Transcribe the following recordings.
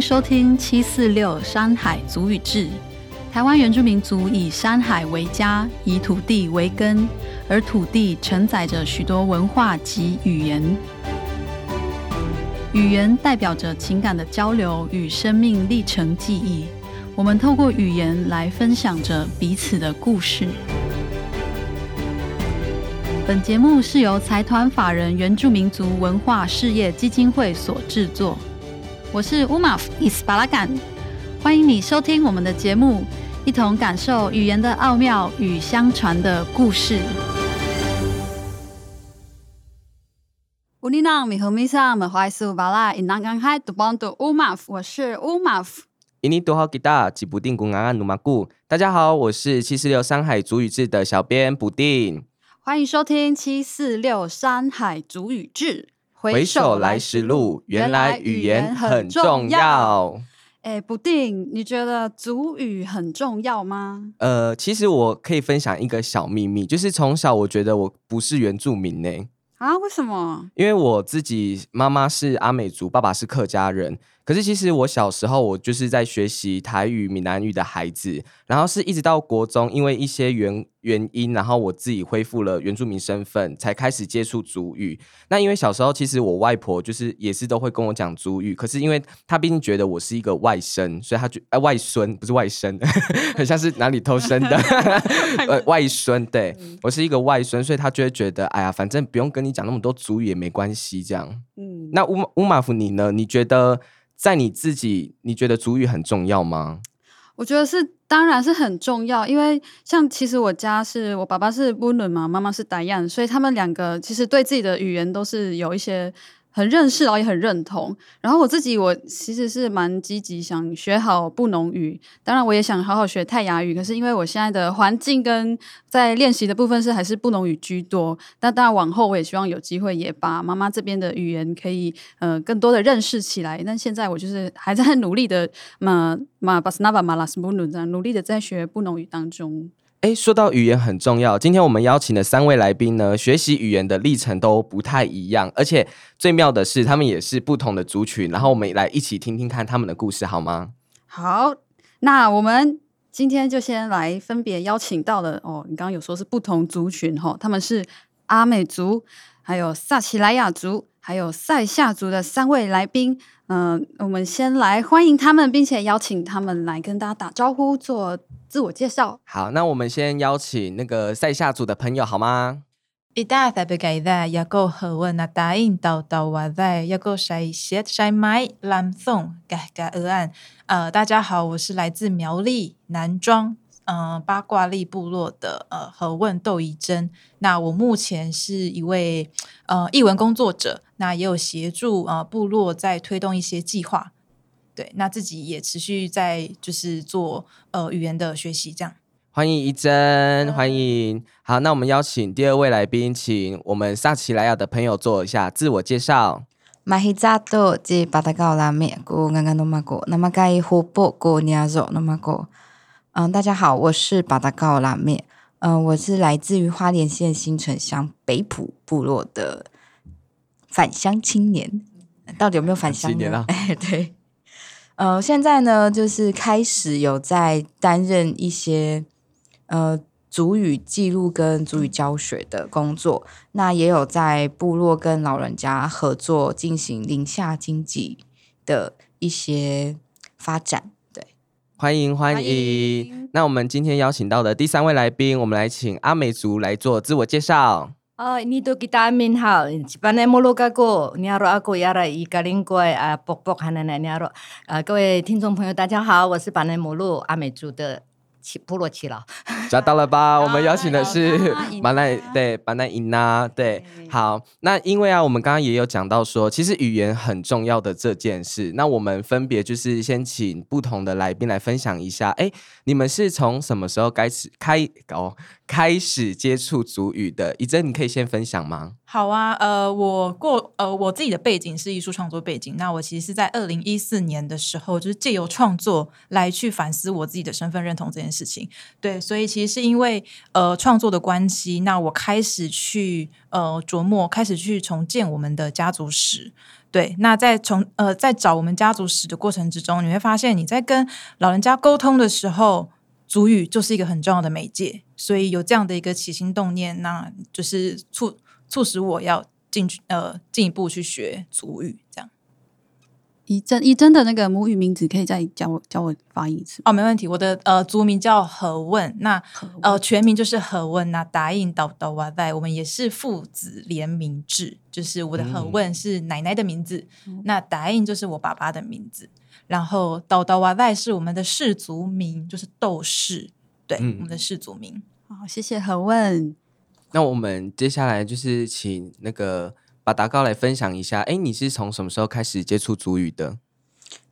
收听七四六山海族语志。台湾原住民族以山海为家，以土地为根，而土地承载着许多文化及语言。语言代表着情感的交流与生命历程记忆。我们透过语言来分享着彼此的故事。本节目是由财团法人原住民族文化事业基金会所制作。我是乌马夫伊斯巴拉干，欢迎你收听我们的节目，一同感受语言的奥妙与相传的故事。乌尼朗米和米萨们怀苏巴拉伊南刚海杜邦杜乌马夫，我是乌马夫。印尼多好吉大吉布丁古安安努马古，大家好，我是七四六山海主语志的小编布丁，欢迎收听七四六山海主语志。回首来时路，原来语言很重要。哎，不定，你觉得祖语很重要吗？呃，其实我可以分享一个小秘密，就是从小我觉得我不是原住民呢。啊？为什么？因为我自己妈妈是阿美族，爸爸是客家人。可是其实我小时候，我就是在学习台语、闽南语的孩子，然后是一直到国中，因为一些原原因，然后我自己恢复了原住民身份，才开始接触族语。那因为小时候，其实我外婆就是也是都会跟我讲族语，可是因为她毕竟觉得我是一个外甥，所以她觉哎外孙不是外甥，很像是哪里偷生的 呃外孙，对我是一个外孙，所以她就会觉得哎呀，反正不用跟你讲那么多族语也没关系这样。嗯，那乌乌马夫你呢？你觉得？在你自己，你觉得主语很重要吗？我觉得是，当然是很重要。因为像其实我家是我爸爸是温伦嘛，妈妈是达样，所以他们两个其实对自己的语言都是有一些。很认识，然后也很认同。然后我自己，我其实是蛮积极，想学好布农语。当然，我也想好好学泰雅语。可是因为我现在的环境跟在练习的部分是还是布农语居多。那当然，往后我也希望有机会也把妈妈这边的语言可以呃更多的认识起来。但现在我就是还在努力的嘛嘛巴斯纳巴马拉斯布努这样努力的在学布农语当中。哎，说到语言很重要，今天我们邀请的三位来宾呢，学习语言的历程都不太一样，而且最妙的是，他们也是不同的族群。然后我们来一起听听看他们的故事，好吗？好，那我们今天就先来分别邀请到了哦，你刚刚有说是不同族群哈，他们是阿美族、还有萨奇莱雅族、还有塞夏族的三位来宾。嗯，我们先来欢迎他们，并且邀请他们来跟大家打招呼，做自我介绍。好，那我们先邀请那个塞夏族的朋友，好吗？一大在不给的，要够和我那答应到到我在，要够晒写晒买蓝送改改鹅案。呃，大家好，我是来自苗栗南庄。嗯，八卦力部落的呃何问窦怡珍，那我目前是一位呃译文工作者，那也有协助呃部落在推动一些计划，对，那自己也持续在就是做呃语言的学习，这样。欢迎一珍，欢迎。好，那我们邀请第二位来宾，请我们萨奇莱亚的朋友做一下自我介绍。马希扎多即巴达高拉面，古刚刚诺马古，那么该湖泊古尼亚肉诺马古。嗯，大家好，我是巴达高拉面。嗯，我是来自于花莲县新城乡北埔部落的返乡青年。到底有没有返乡呢？哎，对。呃，现在呢，就是开始有在担任一些呃主语记录跟主语教学的工作。那也有在部落跟老人家合作进行林下经济的一些发展。对欢迎欢迎！那我们今天邀请到的第三位来宾，我们来请阿美族来做自我介绍。哦，你都给大家好，本来摩洛哥哥，你好，阿哥亚拉伊格林怪啊，卜卜汉奶奶，你好，啊，各位听众朋友，大家好，我是巴内摩洛阿美族的。起部落起了，抓到了吧？我们邀请的是巴奈，对巴奈伊娜，对，好。那因为啊，我们刚刚也有讲到说，其实语言很重要的这件事。那我们分别就是先请不同的来宾来分享一下。哎，你们是从什么时候开始开哦开始接触足语的？以真，你可以先分享吗？好啊，呃，我过呃我自己的背景是艺术创作背景，那我其实是在二零一四年的时候，就是借由创作来去反思我自己的身份认同这件事情。对，所以其实是因为呃创作的关系，那我开始去呃琢磨，开始去重建我们的家族史。对，那在从呃在找我们家族史的过程之中，你会发现你在跟老人家沟通的时候，主语就是一个很重要的媒介，所以有这样的一个起心动念，那就是促促使我要进去呃进一步去学族语，这样。一真一真的那个母语名字可以再教我教我发音一次。哦，没问题。我的呃族名叫何问，那呃全名就是何问那答应导导瓦在，我们也是父子联名制，就是我的何问是奶奶的名字，那答应就是我爸爸的名字，然后导导瓦在是我们的氏族名，就是窦氏，对，嗯我们的氏族名。好，谢谢何问。那我们接下来就是请那个把达高来分享一下。哎，你是从什么时候开始接触主语的？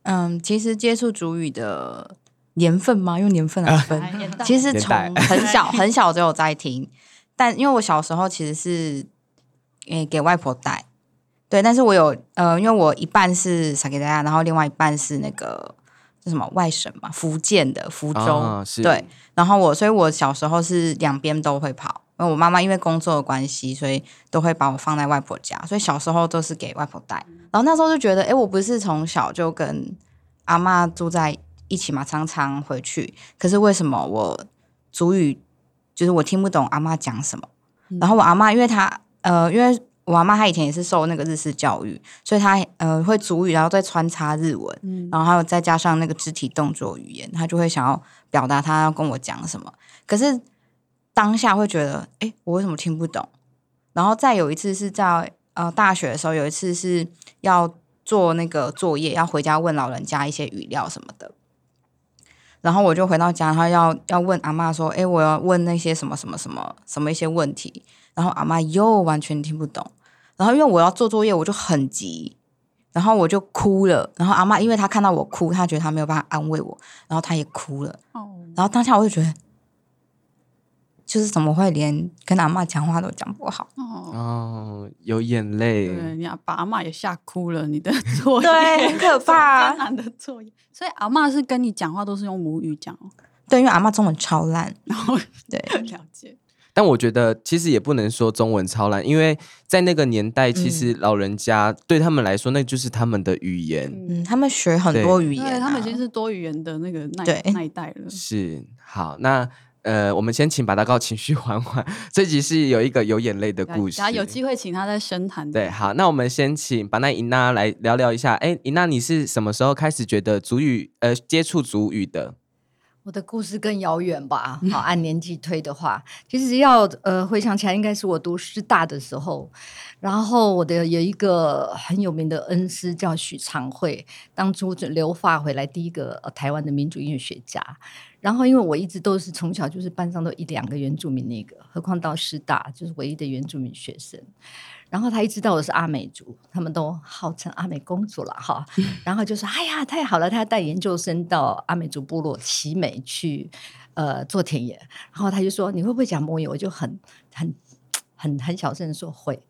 嗯，其实接触主语的年份吗？用年份来分，其实从很小很小就有在听，但因为我小时候其实是诶、给外婆带，对，但是我有呃，因为我一半是撒给大家，然后另外一半是那个是什么外省嘛，福建的福州，啊是对，然后我所以我小时候是两边都会跑。因为我妈妈因为工作的关系，所以都会把我放在外婆家，所以小时候都是给外婆带。然后那时候就觉得，哎，我不是从小就跟阿妈住在一起嘛，常常回去。可是为什么我主语就是我听不懂阿妈讲什么？然后我阿妈，因为她呃，因为我阿妈她以前也是受那个日式教育，所以她呃会主语，然后再穿插日文，嗯，然后还有再加上那个肢体动作语言，她就会想要表达她要跟我讲什么。可是当下会觉得，哎，我为什么听不懂？然后再有一次是在呃大学的时候，有一次是要做那个作业，要回家问老人家一些语料什么的。然后我就回到家，然后要要问阿妈说：“哎，我要问那些什么什么什么什么一些问题。”然后阿妈又完全听不懂。然后因为我要做作业，我就很急，然后我就哭了。然后阿妈因为她看到我哭，她觉得她没有办法安慰我，然后她也哭了。哦，然后当下我就觉得，就是怎么会连跟阿妈讲话都讲不好？哦，哦，有眼泪。对，你把阿妈也吓哭了，你的作业对很可怕难的作业。所以阿嬷是跟你讲话都是用母语讲哦，对，因为阿妈中文超烂。然后对，了解。但我觉得其实也不能说中文超烂，因为在那个年代，其实老人家、对他们来说，那就是他们的语言。嗯，他们学很多语言、啊，对他们已经是多语言的那个那对那一代了。是好，那呃，我们先请把大高情绪缓缓。这集是有一个有眼泪的故事，然后有机会请他再深谈。对，好，那我们先请把那尹娜来聊聊一下。哎，尹娜，你是什么时候开始觉得主语呃接触主语的？我的故事更遥远吧？好，按年纪推的话，其实要呃回想起来，应该是我读师大的时候，然后我的有一个很有名的恩师叫许长惠，当初留法回来第一个、呃、台湾的民主音乐学家。然后因为我一直都是从小就是班上都一两个原住民那个，何况到师大就是唯一的原住民学生。然后他一知道我是阿美族，他们都号称阿美公主了哈。然后就说：“哎呀，太好了，他带研究生到阿美族部落奇美去呃做田野。”然后他就说：“你会不会讲母语？”我就很很很很小声的说会。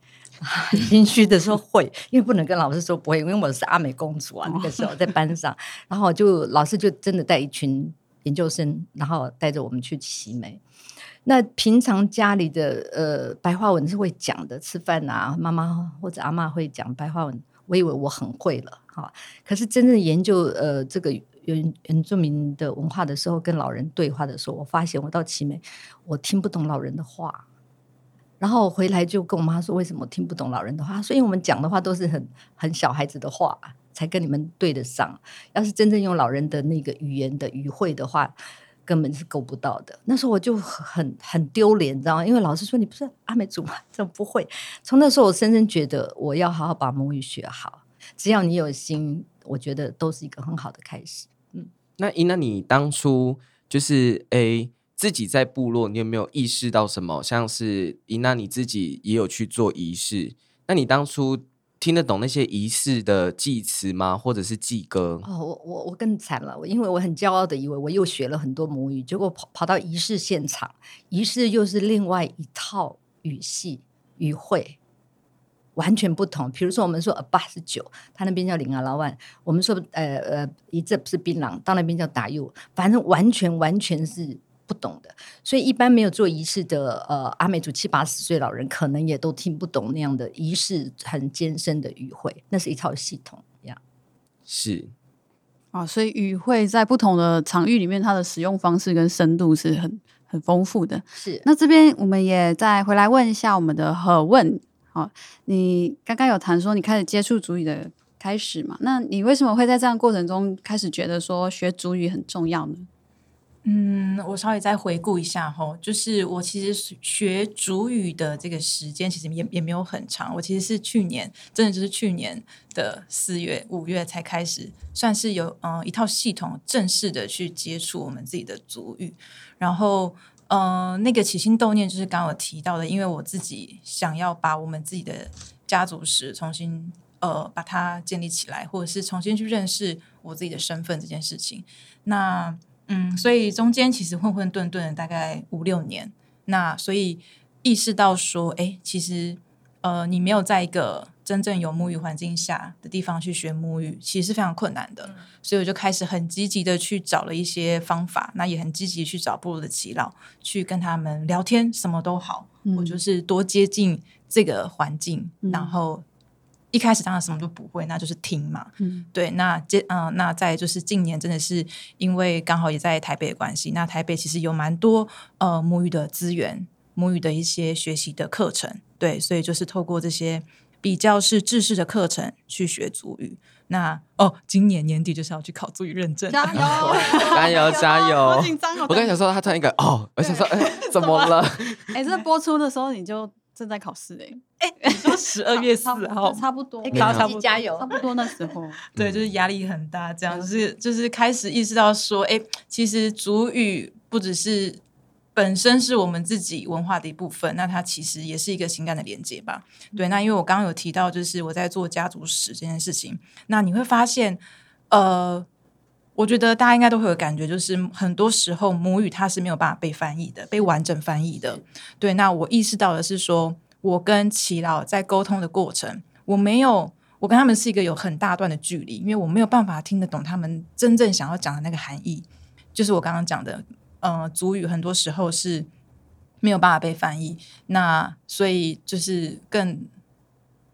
很 心虚的说会，因为不能跟老师说不会，因为我是阿美公主啊。那个时候在班上，然后就老师就真的带一群研究生，然后带着我们去奇美。那平常家里的呃白话文是会讲的，吃饭啊，妈妈或者阿妈会讲白话文，我以为我很会了哈。可是真正研究呃这个原原住民的文化的时候，跟老人对话的时候，我发现我到奇美，我听不懂老人的话。然后回来就跟我妈说，为什么听不懂老人的话？所以我们讲的话都是很很小孩子的话，才跟你们对得上。要是真正用老人的那个语言的语汇的话，根本是够不到的。那时候我就很很丢脸，你知道吗？因为老师说你不是阿美族吗？怎么不会？从那时候我深深觉得我要好好把母语学好。只要你有心，我觉得都是一个很好的开始。嗯那伊娜，你当初就是诶自己在部落，你有没有意识到什么？像是伊娜你自己也有去做仪式，那你当初听得懂那些仪式的祭词吗？或者是祭歌？哦，我我我更惨了，因为我很骄傲的以为我又学了很多母语，结果跑跑到仪式现场，仪式又是另外一套语系语汇。完全不同，比如说我们说八十九，他那边叫零啊老万，我们说呃呃一这不是槟榔，到那边叫打柚，反正完全完全是不懂的。所以一般没有做仪式的呃阿美族七八十岁老人，可能也都听不懂那样的仪式很艰深的语汇，那是一套系统呀。是啊，所以语汇在不同的场域里面，它的使用方式跟深度是很很丰富的。是那这边我们也再回来问一下我们的何问。好，你刚刚有谈说你开始接触主语的开始嘛？那你为什么会在这样过程中开始觉得说学主语很重要呢？嗯，我稍微再回顾一下哈，就是我其实学主语的这个时间其实也也没有很长，我其实是去年，真的就是去年的四月、五月才开始，算是有嗯一套系统正式的去接触我们自己的主语，然后。嗯，那个起心动念就是刚刚有提到的，因为我自己想要把我们自己的家族史重新呃把它建立起来，或者是重新去认识我自己的身份这件事情。那嗯，所以中间其实混混沌沌大概五六年，那所以意识到说，哎，其实呃你没有在一个。真正有母语环境下的地方去学母语，其实是非常困难的。所以我就开始很积极的去找了一些方法，那也很积极去找部落的耆老，去跟他们聊天，什么都好。我就是多接近这个环境，然后一开始当然什么都不会，那就是听嘛。嗯，对。那接嗯，那再就是近年真的是因为刚好也在台北的关系，那台北其实有蛮多呃母语的资源，母语的一些学习的课程。对，所以就是透过这些。比较是制式的课程去学足语，那哦，今年年底就是要去考足语认证，加油，加油，加油！好紧张哦！我刚想说他突然一个哦，我想说 哎，怎么了？哎，这播出的时候你就正在考试哎，哎，你说十二月四号，差不多，差不多，加油，差不多那时候，对，就是压力很大，这样就是就是开始意识到说，哎，其实主语不只是。本身是我们自己文化的一部分，那它其实也是一个情感的连接吧。对，那因为我刚刚有提到，就是我在做家族史这件事情，那你会发现，呃，我觉得大家应该都会有感觉，就是很多时候母语它是没有办法被翻译的，被完整翻译的。对，那我意识到的是说，我跟齐老在沟通的过程，我没有，我跟他们是一个有很大段的距离，因为我没有办法听得懂他们真正想要讲的那个含义，就是我刚刚讲的。呃，主语很多时候是没有办法被翻译，那所以就是更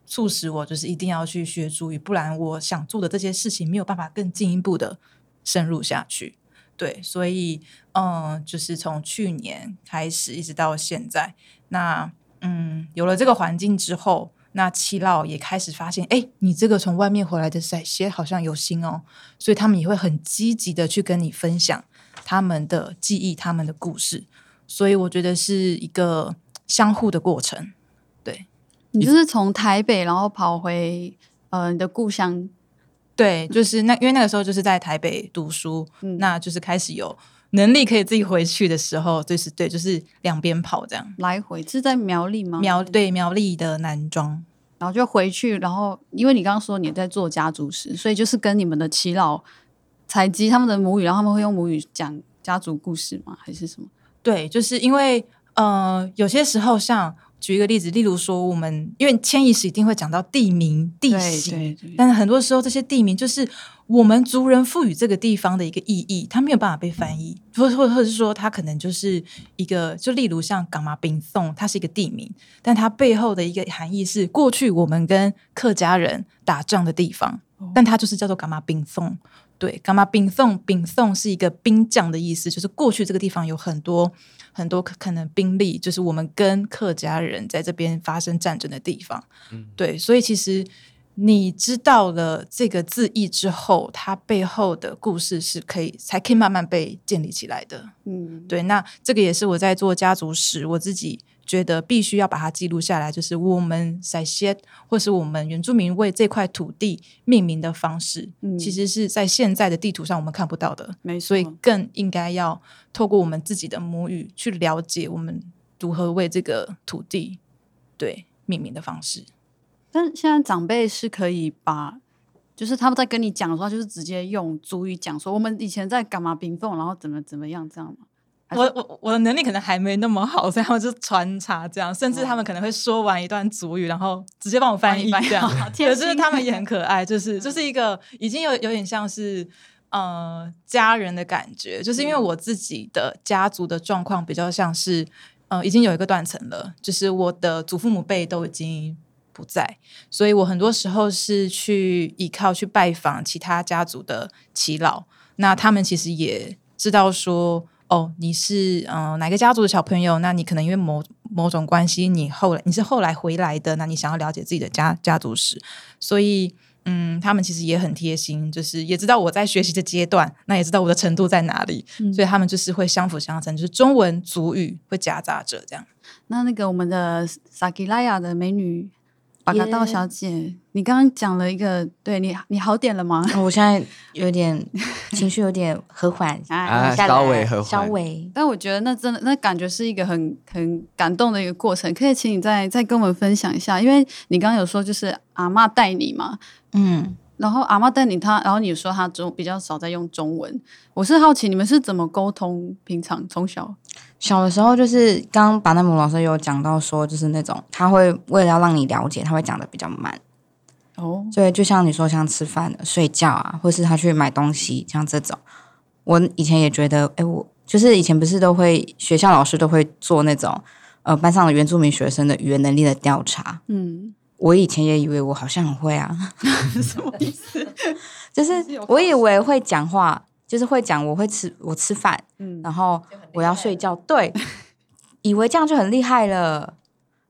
促使我就是一定要去学主语，不然我想做的这些事情没有办法更进一步的深入下去。对，所以嗯，就是从去年开始一直到现在，那嗯，有了这个环境之后，那七老也开始发现，哎，你这个从外面回来的塞些好像有心哦，所以他们也会很积极的去跟你分享。他们的记忆，他们的故事，所以我觉得是一个相互的过程。对你就是从台北，然后跑回呃你的故乡，对，就是那因为那个时候就是在台北读书，那就是开始有能力可以自己回去的时候，就是对，就是两边跑这样来回是在苗栗吗？苗对苗栗的南庄，然后就回去，然后因为你刚刚说你在做家族史，所以就是跟你们的耆老。采集他们的母语，然后他们会用母语讲家族故事吗？还是什么？对，就是因为呃，有些时候像举一个例子，例如说我们因为迁移史一定会讲到地名地形，但是很多时候这些地名就是我们族人赋予这个地方的一个意义，它没有办法被翻译，或或或者是说它可能就是一个，就例如像港马冰颂，它是一个地名，但它背后的一个含义是过去我们跟客家人打仗的地方，但它就是叫做港马冰颂。对，干嘛丙宋丙宋是一个兵将的意思，就是过去这个地方有很多很多可能兵力，就是我们跟客家人在这边发生战争的地方。嗯，对，所以其实你知道了这个字义之后，它背后的故事是可以才可以慢慢被建立起来的。嗯，对，那这个也是我在做家族史，我自己。觉得必须要把它记录下来，就是我们塞些，或是我们原住民为这块土地命名的方式，其实是在现在的地图上我们看不到的，所以更应该要透过我们自己的母语去了解我们如何为这个土地对命名的方式。但现在长辈是可以把，就是他们在跟你讲的话，就是直接用主语讲说，我们以前在干嘛冰凤，然后怎么怎么样这样吗？我我我的能力可能还没那么好，所以他们就穿插这样，甚至他们可能会说完一段主语，然后直接帮我翻译翻译这样好。贴对，就是他们也很可爱，就是就是一个已经有有点像是呃家人的感觉，就是因为我自己的家族的状况比较像是呃已经有一个断层了，就是我的祖父母辈都已经。不在，所以我很多时候是去依靠去拜访其他家族的耆老，那他们其实也知道说，哦，你是嗯、呃哪个家族的小朋友，那你可能因为某某种关系，你后来你是后来回来的，那你想要了解自己的家家族史，所以嗯，他们其实也很贴心，就是也知道我在学习的阶段，那也知道我的程度在哪里，嗯所以他们就是会相辅相成，就是中文、族语会夹杂着这样。那那个我们的萨吉拉雅的美女巴嘎道小姐，你刚刚讲了一个，对你你好点了吗？哦我现在有点情绪有点和缓 啊下来稍微和缓稍微。但我觉得那真的那感觉是一个很很感动的一个过程，可以请你再再跟我们分享一下，因为你刚刚有说就是阿嬷带你嘛，嗯，然后阿妈带你他，然后你说他中比较少在用中文，我是好奇你们是怎么沟通？平常从小，小的时候就是刚刚巴纳姆老师有讲到说，就是那种他会为了要让你了解，他会讲的比较慢。哦，所以就像你说，像吃饭、睡觉啊，或是他去买东西，像这种，我以前也觉得，哎，我就是以前不是都会学校老师都会做那种呃班上的原住民学生的语言能力的调查。嗯，我以前也以为我好像很会啊，什么意思？就是我以为会讲话，就是会讲我会吃我吃饭，嗯，然后我要睡觉，对，以为这样就很厉害了，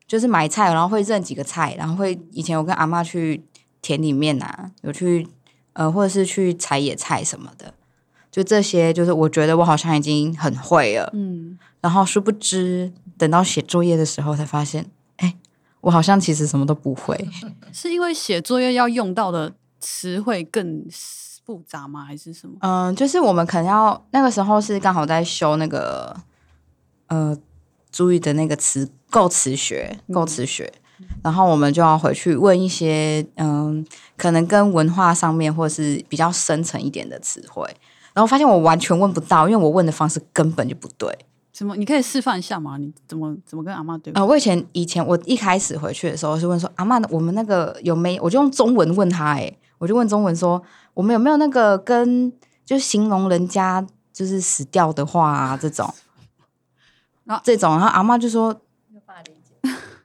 就是买菜，然后会认几个菜，然后会以前我跟阿妈去田里面啊，有去呃，或者是去采野菜什么的，就这些，就是我觉得我好像已经很会了，嗯，然后殊不知等到写作业的时候才发现，哎，我好像其实什么都不会，是因为写作业要用到的词汇更复杂吗？还是什么？嗯，就是我们可能要那个时候是刚好在修那个呃主语的那个词构词学，构词学，然后我们就要回去问一些嗯，可能跟文化上面或是比较深层一点的词汇，然后发现我完全问不到，因为我问的方式根本就不对。什么？你可以示范一下吗？你怎么怎么跟阿妈对话？啊、我以前以前我一开始回去的时候是问说阿妈，我们那个有没？我就用中文问他、欸，我就问中文说我们有没有那个跟就形容人家就是死掉的话啊这种，然后这种，然后阿妈就说，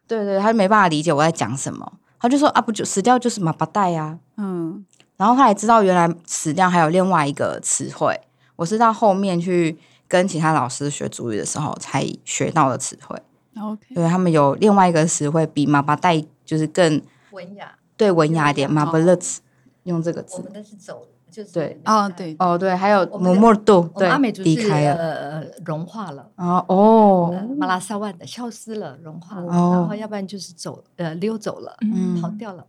对 对，他就没办法理解我在讲什么，他就说啊不就死掉就是马巴带呀、嗯，然后他也知道原来死掉还有另外一个词汇，我是到后面去跟其他老师学主语的时候才学到的词汇。OK，对他们有另外一个词汇比马巴带就是更文雅，对文雅一点，哦马巴勒兹用这个词。我们的是走，就是对哦，对，哦，对，还有我们的摩莫度，我们对阿美族，是离开了。呃融化了。哦哦呃，马拉萨万的消失了，融化了，哦然后要不然就是走呃溜走了，嗯跑掉了。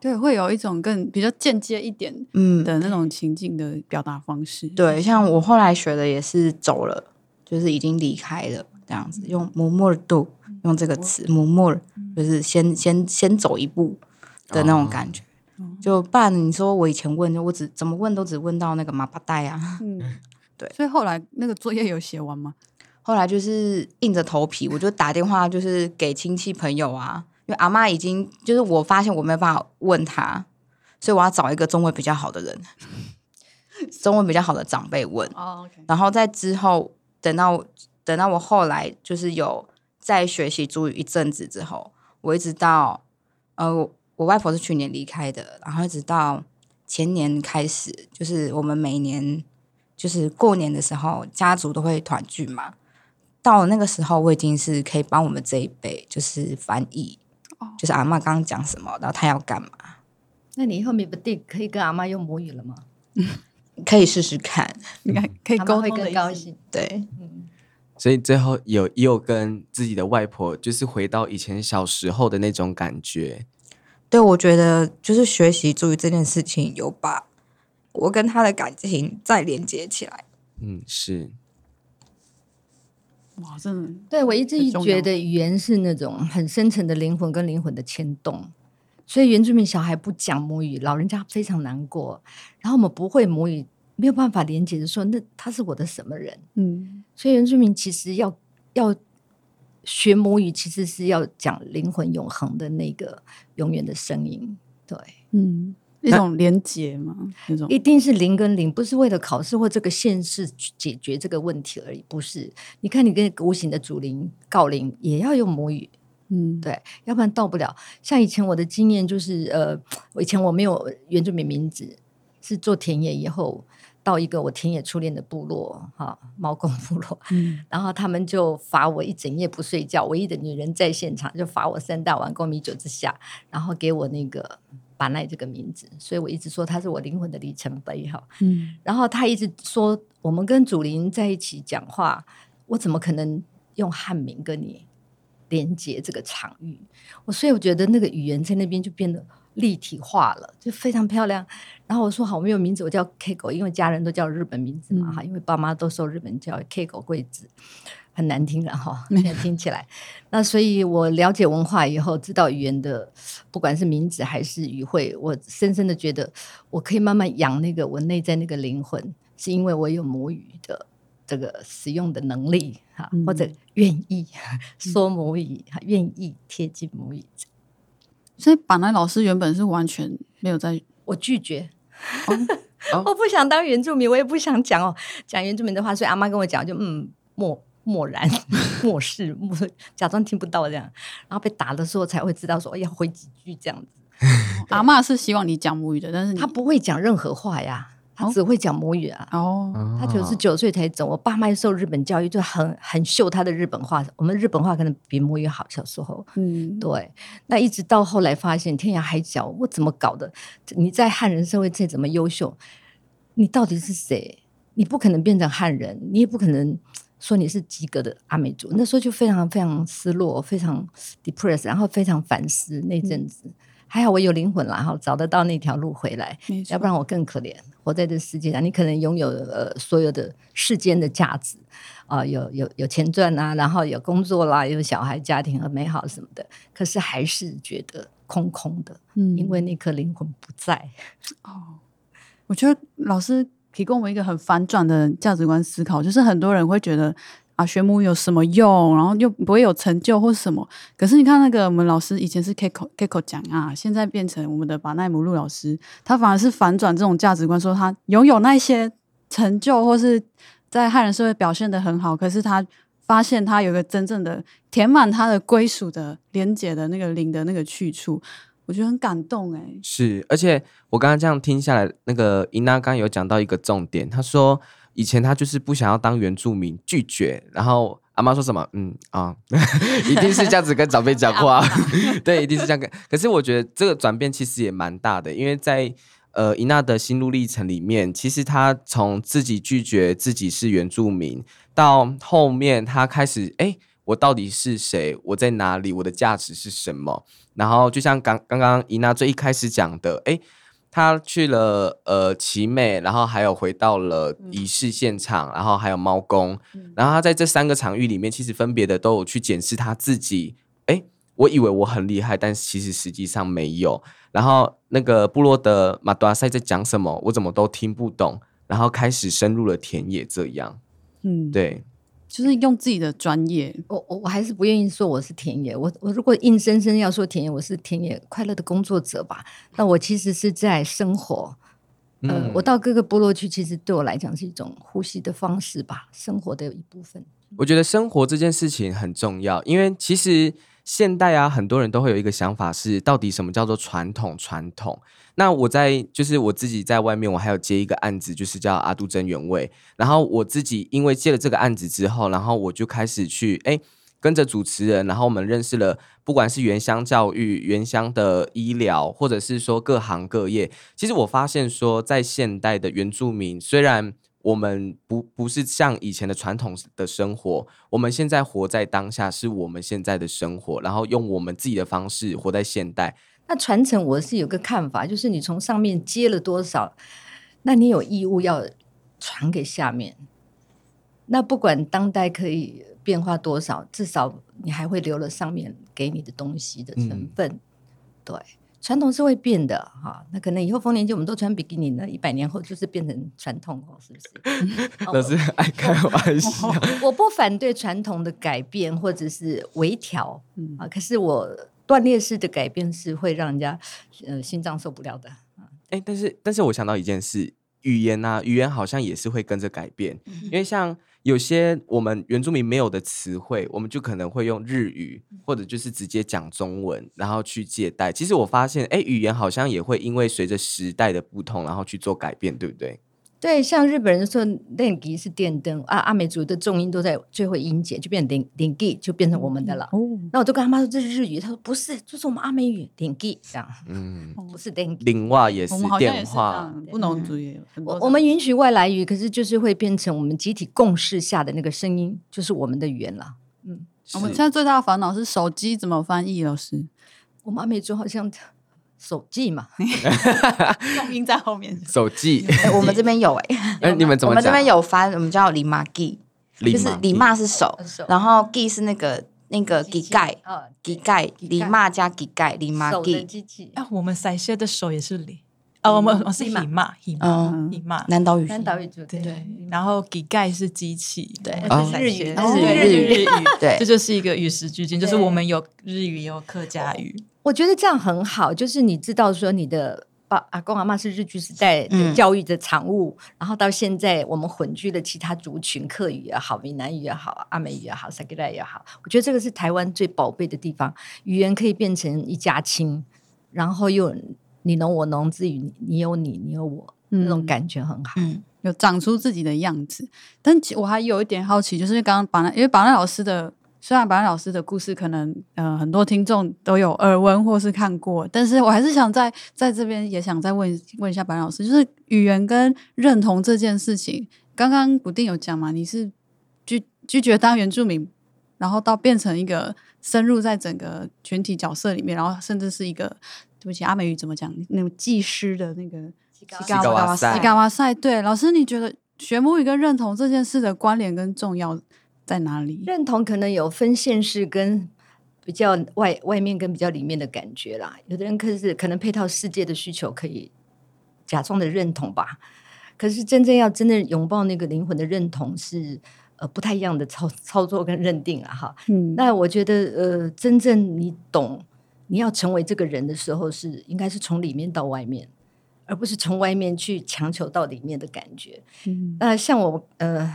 对，会有一种更比较间接一点嗯，的那种情境的表达方式。对，像我后来学的也是走了，就是已经离开了这样子，用摩莫度用这个词，摩莫就是先先先走一步的那种感觉。就不然你说我以前问，我只怎么问都只问到那个马巴带啊，嗯，对所以后来那个作业有写完吗？后来就是硬着头皮，我就打电话，就是给亲戚朋友啊，因为阿妈已经就是我发现我没有办法问他，所以我要找一个中文比较好的人，中文比较好的长辈问。然后在之后，等到等到我后来就是有在学习主语一阵子之后，我一直到呃，我我外婆是去年离开的，然后一直到前年开始，就是我们每年就是过年的时候，家族都会团聚嘛。到那个时候，我已经是可以帮我们这一辈就是翻译，就是阿妈刚刚讲什么，然后她要干嘛，那你以后米不定可以跟阿妈用母语了吗？可以试试看。应 该可以沟通的意思。更高兴。对，所以最后有也有跟自己的外婆，就是回到以前小时候的那种感觉。对，我觉得就是学习注意这件事情，有把我跟他的感情再连接起来。嗯，是哇，真的，对我一直觉得语言是那种很深层的灵魂跟灵魂的牵动，所以原住民小孩不讲母语，老人家非常难过。然后我们不会母语，没有办法连接的说，那他是我的什么人？嗯所以原住民其实要要学母语，其实是要讲灵魂永恒的那个永远的声音。对，嗯，一种连结嘛，那种一定是零跟零，不是为了考试或这个现实去解决这个问题而已。不是，你看你跟无形的主灵告灵也要用母语，嗯对，要不然到不了。像以前我的经验就是，呃，我以前我没有原住民名字，是做田野以后到一个我田野初恋的部落，哈，猫公部落，嗯然后他们就罚我一整夜不睡觉，唯一的女人在现场就罚我三大碗公米酒之下，然后给我那个巴奈这个名字，所以我一直说他是我灵魂的里程碑哈。嗯然后他一直说我们跟祖灵在一起讲话，我怎么可能用汉名跟你连接这个场域？我所以我觉得那个语言在那边就变得立体化了，就非常漂亮。然后我说好，我没有名字，我叫 K 狗，因为家人都叫日本名字嘛嗯哈，因为爸妈都受日本教育，K 狗贵子。很难听了哈，现在听起来。那所以我了解文化以后，知道语言的，不管是名字还是语汇，我深深的觉得我可以慢慢养那个我内在那个灵魂，是因为我有母语的这个使用的能力哈，嗯或者愿意说母语，哈愿意贴近母语。所以板来老师原本是完全没有在我拒绝。哦 我不想当原住民，我也不想讲哦，讲原住民的话，所以阿妈跟我讲，就嗯默默然 漠视，漠假装听不到这样，然后被打的时候才会知道说要回几句这样子。阿妈是希望你讲母语的，但是你他不会讲任何话呀，只会讲母语啊。哦，他九十九岁才走，我爸妈受日本教育，就很很秀他的日本话。我们日本话可能比母语好，小时候。嗯，对，那一直到后来发现天涯海角，我怎么搞的？你在汉人社会再怎么优秀，你到底是谁？你不可能变成汉人，你也不可能说你是及格的阿美族。那时候就非常非常失落，非常 depressed，然后非常反思那阵子。还好我有灵魂啦，哈，找得到那条路回来，要不然我更可怜。活在这世界上，你可能拥有呃所有的世间的价值啊、有有有钱赚啊，然后有工作啦，有小孩、家庭和美好什么的，可是还是觉得空空的，嗯因为那颗灵魂不在。哦我觉得老师提供我们一个很反转的价值观思考，就是很多人会觉得啊，学母有什么用，然后又不会有成就或什么。可是你看那个我们老师以前是 Kiko Kiko 讲啊，现在变成我们的巴奈姆路老师，他反而是反转这种价值观，说他拥有那些成就或是在汉人社会表现的很好，可是他发现他有一个真正的填满他的归属的连接的那个灵的那个去处，我觉得很感动哎、是，而且我刚刚这样听下来，那个伊娜刚有讲到一个重点，她说以前他就是不想要当原住民，拒绝，然后阿妈说什么？嗯啊，一定是这样子跟长辈讲话，对，一定是这样跟。可是我觉得这个转变其实也蛮大的，因为在呃伊娜的心路历程里面，其实她从自己拒绝自己是原住民，到后面她开始哎。我到底是谁？我在哪里？我的价值是什么？然后就像刚刚刚伊娜最一开始讲的，诶，他去了呃奇美，然后还有回到了仪式现场，然后还有猫公，然后他在这三个场域里面，其实分别的都有去检视他自己。诶，我以为我很厉害，但其实实际上没有。然后那个部落的马多阿塞在讲什么，我怎么都听不懂。然后开始深入了田野，这样嗯，，对。就是用自己的专业，我我我还是不愿意说我是田野，我我如果硬生生要说田野，我是田野快乐的工作者吧。那我其实是在生活，呃，嗯我到各个部落去，其实对我来讲是一种呼吸的方式吧，生活的一部分。我觉得生活这件事情很重要，因为其实现代啊，很多人都会有一个想法是，到底什么叫做传统？传统？那我在就是我自己在外面，我还有接一个案子，就是叫阿杜真原味。然后我自己因为接了这个案子之后，然后我就开始去哎。跟着主持人，然后我们认识了，不管是原乡教育、原乡的医疗，或者是说各行各业。其实我发现说，在现代的原住民，虽然我们不不是像以前的传统的生活，我们现在活在当下，是我们现在的生活，然后用我们自己的方式活在现代。那传承我是有个看法，就是你从上面接了多少，那你有义务要传给下面。那不管当代可以变化多少，至少你还会留了上面给你的东西的成分。对，传统是会变的哈，那可能以后丰年祭我们都穿比基尼，呢一百年后就是变成传统哦，是不是？老师爱开玩笑，我不反对传统的改变或者是微调，啊，可是我断裂式的改变是会让人家呃心脏受不了的。哎，但是但是我想到一件事，语言啊，语言好像也是会跟着改变，因为像。有些我们原住民没有的词汇，我们就可能会用日语，或者就是直接讲中文，然后去借代。其实我发现，哎，语言好像也会因为随着时代的不同，然后去做改变，对不对？对，像日本人说电吉是电灯啊，阿美族的重音都在最后音节，就变成电电吉，就变成我们的了。哦，那我就跟他妈说这是日语，他说不是，就是我们阿美语电吉这样。嗯，不是电吉。另外也是电话，不能注意。我我们允许外来语，可是就是会变成我们集体共识下的那个声音，就是我们的语言了。嗯，我们现在最大的烦恼是手机怎么翻译，老师。我们阿美族好像。手记嘛，重音在后面。手记，我们这边有哎，哎，你们怎么？我们这边有翻，我们叫李玛记就是李玛是手，然后记是那个那个 G 盖，哦，G 盖，李玛加 G 盖，李玛记。啊，我们塞些的手也是李，啊，我们我是李玛，李玛，李玛，南岛语，南岛语对，然后 G 盖是机器，对，日语，日语，日语，对，这就是一个与时俱进，就是我们有日语，有客家语。我觉得这样很好，就是你知道说你的爸阿公阿妈是日据时代教育的产物，然后到现在我们混居的其他族群，客语也好，闽南语也好，阿美语也好，萨克莱也好，我觉得这个是台湾最宝贝的地方，语言可以变成一家亲，然后又你侬我侬之余，你有你，你有我，那种感觉很好，有长出自己的样子。但我还有一点好奇，就是刚刚把那因为把那老师的。虽然白老师的故事可能呃很多听众都有耳闻或是看过，但是我还是想在在这边也想再问问一下白老师，就是语言跟认同这件事情，刚刚不定有讲嘛？你是拒拒绝当原住民，然后到变成一个深入在整个群体角色里面，然后甚至是一个对不起阿美语怎么讲那种技师的那个西嘎瓦塞西嘎瓦塞对老师，你觉得学母语跟认同这件事的关联跟重要？在哪里？认同可能有分现实跟比较外外面跟比较里面的感觉啦。有的人可是可能配套世界的需求可以假装的认同吧，可是真正要真的拥抱那个灵魂的认同是呃不太一样的操操作跟认定啊哈。嗯，那我觉得呃真正你懂你要成为这个人的时候，是应该是从里面到外面，而不是从外面去强求到里面的感觉。嗯，那像我呃。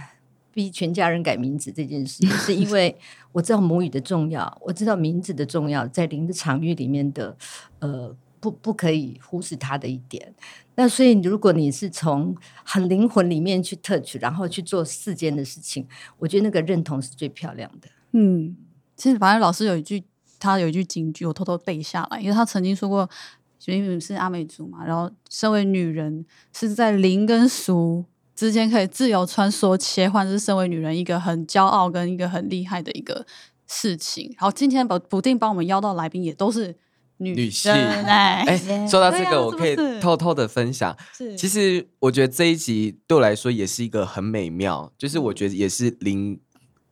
逼全家人改名字这件事，是因为 我知道母语的重要，我知道名字的重要，在灵的场域里面的，呃，不不可以忽视它的一点。那所以，如果你是从很灵魂里面去 touch，然后去做世间的事情，我觉得那个认同是最漂亮的。嗯，其实反正老师有一句，他有一句警句，我偷偷背下来，因为他曾经说过，因为是阿美族嘛，然后身为女人是在灵跟俗。之间可以自由穿梭切换，是身为女人一个很骄傲跟一个很厉害的一个事情。然后，今天不不定帮我们邀到来宾也都是女性。哎，说到这个，我可以偷偷的分享。其实我觉得这一集对我来说也是一个很美妙，就是我觉得也是零。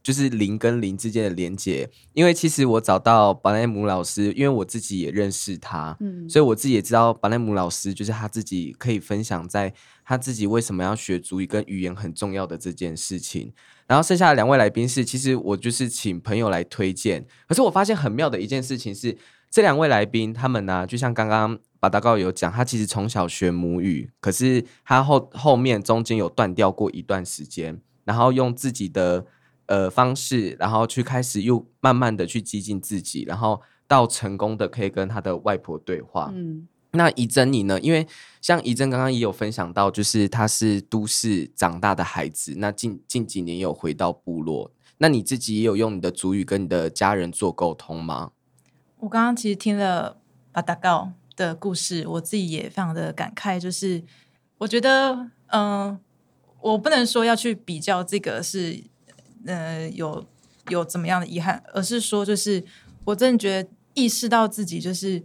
就是零跟零之间的连接，因为其实我找到巴奈姆老师，因为我自己也认识他，嗯，所以我自己也知道巴奈姆老师就是他自己可以分享在他自己为什么要学主语跟语言很重要的这件事情。然后剩下的两位来宾是，其实我就是请朋友来推荐，可是我发现很妙的一件事情是，这两位来宾他们呢，就像刚刚巴达高有讲，他其实从小学母语，可是他后后面中间有断掉过一段时间，然后用自己的。呃，方式，然后去开始又慢慢的去激进自己，然后到成功的可以跟他的外婆对话。嗯，那怡珍你呢？因为像怡珍刚刚也有分享到，就是他是都市长大的孩子，那近近几年有回到部落，那你自己也有用你的主语跟你的家人做沟通吗？我刚刚其实听了巴达告的故事，我自己也非常的感慨，就是我觉得，嗯，我不能说要去比较这个是。呃，有有怎么样的遗憾？而是说，就是我真的觉得意识到自己，就是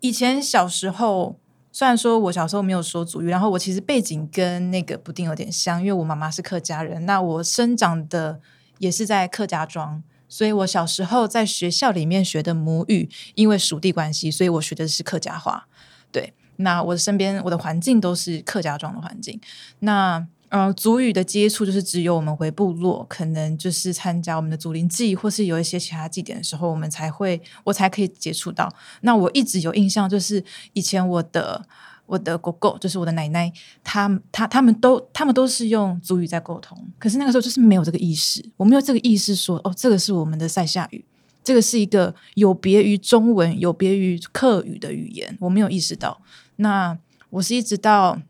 以前小时候，虽然说我小时候没有说主语，然后我其实背景跟那个布丁有点像，因为我妈妈是客家人，那我生长的也是在客家庄，所以我小时候在学校里面学的母语，因为属地关系，所以我学的是客家话。对，那我的身边我的环境都是客家庄的环境。那呃，族语的接触就是只有我们回部落，可能就是参加我们的祖灵祭，或是有一些其他祭典的时候，我们才会我才可以接触到。那我一直有印象，就是以前我的我的狗狗，就是我的奶奶，他他他们都他们都是用族语在沟通，可是那个时候就是没有这个意识，我没有这个意识说，哦，这个是我们的塞夏语，这个是一个有别于中文、有别于客语的语言，我没有意识到。那我是一直到，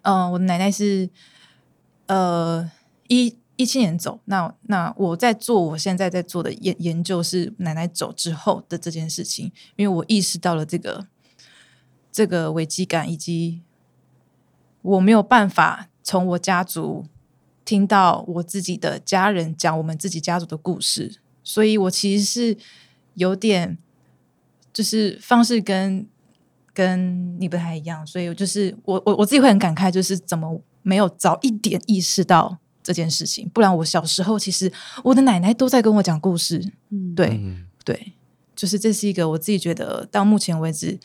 嗯、我的奶奶是。呃，一一七年走，那那我在做我现在在做的研研究是奶奶走之后的这件事情，因为我意识到了这个这个危机感，以及我没有办法从我家族听到我自己的家人讲我们自己家族的故事，所以我其实是有点就是方式跟跟你不太一样，所以就是我我我自己会很感慨，就是怎么。没有早一点意识到这件事情，不然我小时候其实我的奶奶都在跟我讲故事。嗯，对、嗯对，就是这是一个我自己觉得到目前为止，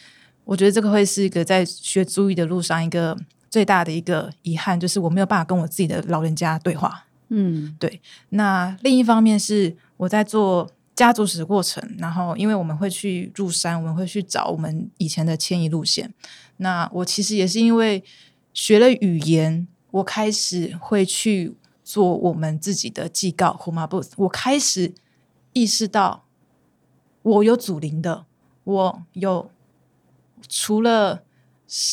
我觉得这个会是一个在学足语的路上一个最大的一个遗憾，就是我没有办法跟我自己的老人家对话。嗯对那另一方面是我在做家族史的过程，然后因为我们会去入山，我们会去找我们以前的迁移路线。那我其实也是因为学了语言，我开始会去做我们自己的祭告 h o m a b o o 我开始意识到我有祖灵的，我有除了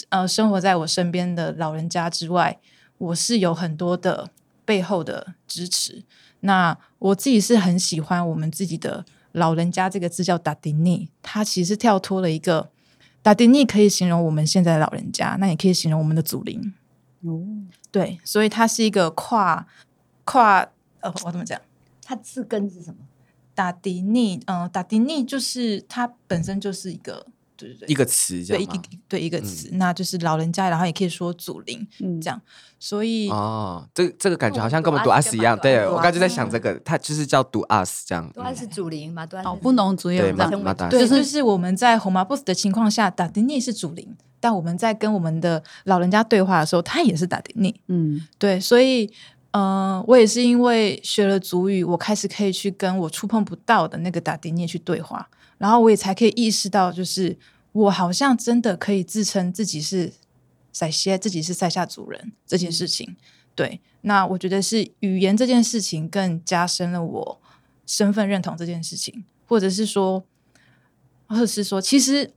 呃生活在我身边的老人家之外，我是有很多的背后的支持。那我自己是很喜欢我们自己的老人家这个字叫达迪尼，他其实跳脱了一个达迪尼可以形容我们现在的老人家，那也可以形容我们的祖灵。哦，对，所以它是一个跨跨呃，我怎么讲？它字根是什么？打迪尼，嗯、达迪尼就是它本身就是一个，对对对，一个词这对一个？对一个词，那就是老人家，然后也可以说祖灵嗯，这样。所以哦，这这个感觉好像跟我们读读 us us 一样，对我刚才就在想这个，它就是叫读 us 这样。都还是祖灵嘛，都还是哦，不农族也有对，这样，马马达对，就就是是我们在红麻 boss 的情况下，打丁尼是祖灵，但我们在跟我们的老人家对话的时候，他也是打丁尼。嗯。对，所以，呃，我也是因为学了族语，我开始可以去跟我触碰不到的那个打迪涅去对话，然后我也才可以意识到，就是我好像真的可以自称自己是塞西，自己是塞夏族人这件事情。对，那我觉得是语言这件事情更加深了我身份认同这件事情，或者是说，或者是说，其实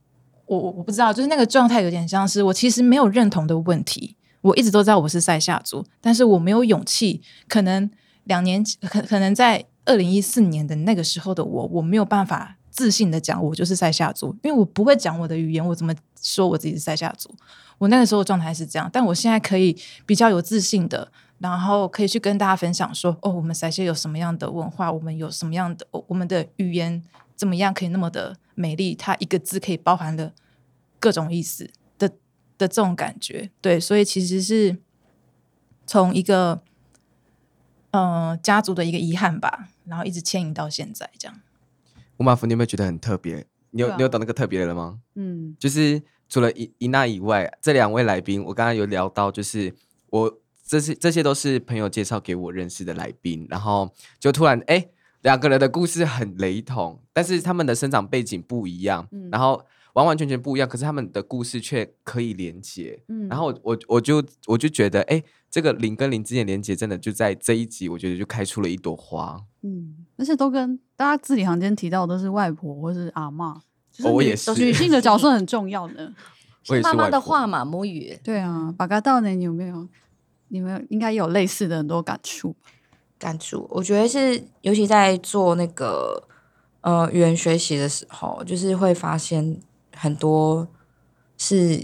我我我不知道，就是那个状态有点像是我其实没有认同的问题，我一直都知道我是塞夏族，但是我没有勇气。可能两年可可能在二零一四年的那个时候的我，我没有办法自信的讲我就是塞夏族，因为我不会讲我的语言，我怎么说我自己是塞夏族？我那个时候的状态是这样，但我现在可以比较有自信的，然后可以去跟大家分享说，哦，我们塞西有什么样的文化，我们有什么样的，我们的语言怎么样可以那么的美丽？它一个字可以包含了各种意思的的这种感觉，对，所以其实是从一个呃家族的一个遗憾吧，然后一直牵引到现在这样。吴马福，你有没有觉得很特别？你有、啊你有懂那个特别的吗？嗯就是除了伊伊娜以外，这两位来宾，我刚刚有聊到，就是我这些这些都是朋友介绍给我认识的来宾，然后就突然哎，两个人的故事很雷同，但是他们的生长背景不一样，嗯然后完完全全不一样，可是他们的故事却可以连接。嗯，然后我我我就我就觉得，哎，这个零跟零之间的连接，真的就在这一集，我觉得就开出了一朵花。嗯，而且都跟大家字里行间提到的都是外婆或是阿嬷，就是我也是女性的角色很重要的。我也是妈妈外婆的话嘛，母语。对啊，把嘎到呢，你有没有？你们应该有类似的很多感触。感触，我觉得是，尤其在做那个呃语言学习的时候，就是会发现很多是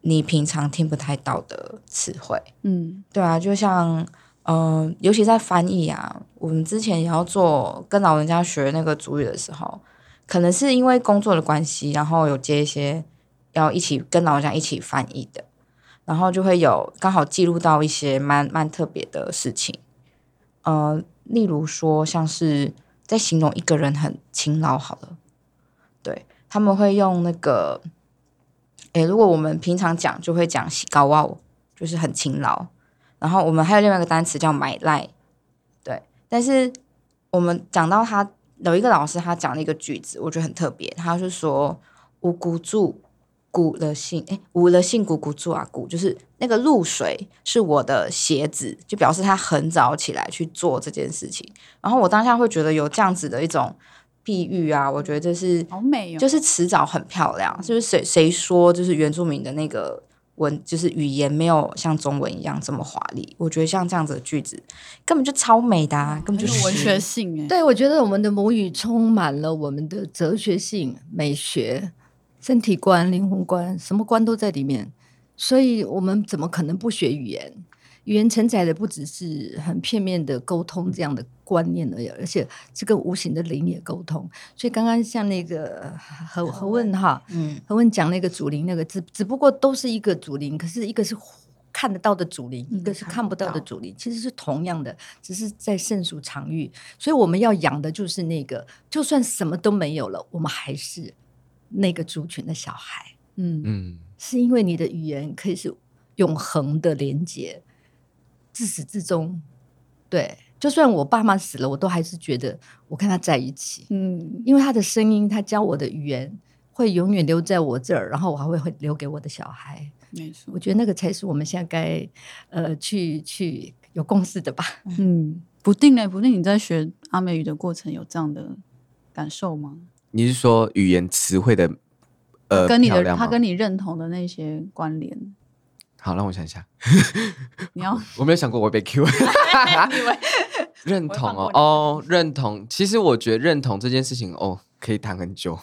你平常听不太到的词汇。嗯对啊，就像嗯、尤其在翻译啊，我们之前也要做跟老人家学那个主语的时候，可能是因为工作的关系，然后有接一些要一起跟老人家一起翻译的，然后就会有刚好记录到一些蛮蛮特别的事情，呃，例如说像是在形容一个人很勤劳好了，对他们会用那个，诶，如果我们平常讲就会讲喜高哇，就是很勤劳。然后我们还有另外一个单词叫买赖，对。但是我们讲到他有一个老师，他讲了一个句子，我觉得很特别。他是说“无辜住鼓了性”，哎，“无了性鼓鼓住啊鼓”，就是那个露水是我的鞋子，就表示他很早起来去做这件事情。然后我当下会觉得有这样子的一种比喻啊，我觉得这是好美哦，就是迟早很漂亮。就是谁谁说就是原住民的那个。文就是语言没有像中文一样这么华丽，我觉得像这样子的句子根本就超美的，啊，根本就是文学性哎。对，我觉得我们的母语充满了我们的哲学性、美学、身体观、灵魂观，什么观都在里面，所以我们怎么可能不学语言？语言承载的不只是很片面的沟通这样的观念而已，而且是跟无形的灵也沟通。所以刚刚像那个何何问哈，嗯，何问讲那个祖灵那个只只不过都是一个祖灵，可是一个是看得到的祖灵，一个是看不到的祖灵，其实是同样的，只是在圣属场域。所以我们要养的就是那个，就算什么都没有了，我们还是那个族群的小孩。嗯嗯，是因为你的语言可以是永恒的连接。自始至终，对，就算我爸妈死了，我都还是觉得我跟他在一起。嗯，因为他的声音，他教我的语言，会永远留在我这儿，然后我还会会留给我的小孩。没错，我觉得那个才是我们现在该呃去去有共识的吧。嗯，不定呢，不定你在学阿美语的过程有这样的感受吗？你是说语言词汇的呃，跟你的他跟你认同的那些关联？好，让我想一下。你要 我没有想过我会被 Q。认同哦哦，认同。其实我觉得认同这件事情哦，可以谈很久。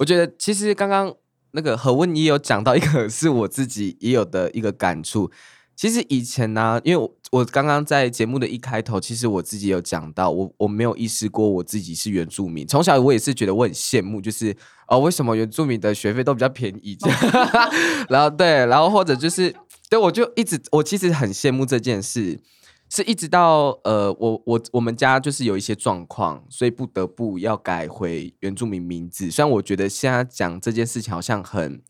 我觉得其实刚刚那个何问也有讲到一个是我自己也有的一个感触。其实以前呢，因为我我刚刚在节目的一开头，其实我自己有讲到，我我没有意识过我自己是原住民。从小我也是觉得我很羡慕，就是哦，为什么原住民的学费都比较便宜？然后对，然后或者就是。对，我就一直，我其实很羡慕这件事，是一直到呃，我我我们家就是有一些状况，所以不得不要改回原住民名字。虽然我觉得现在讲这件事情好像很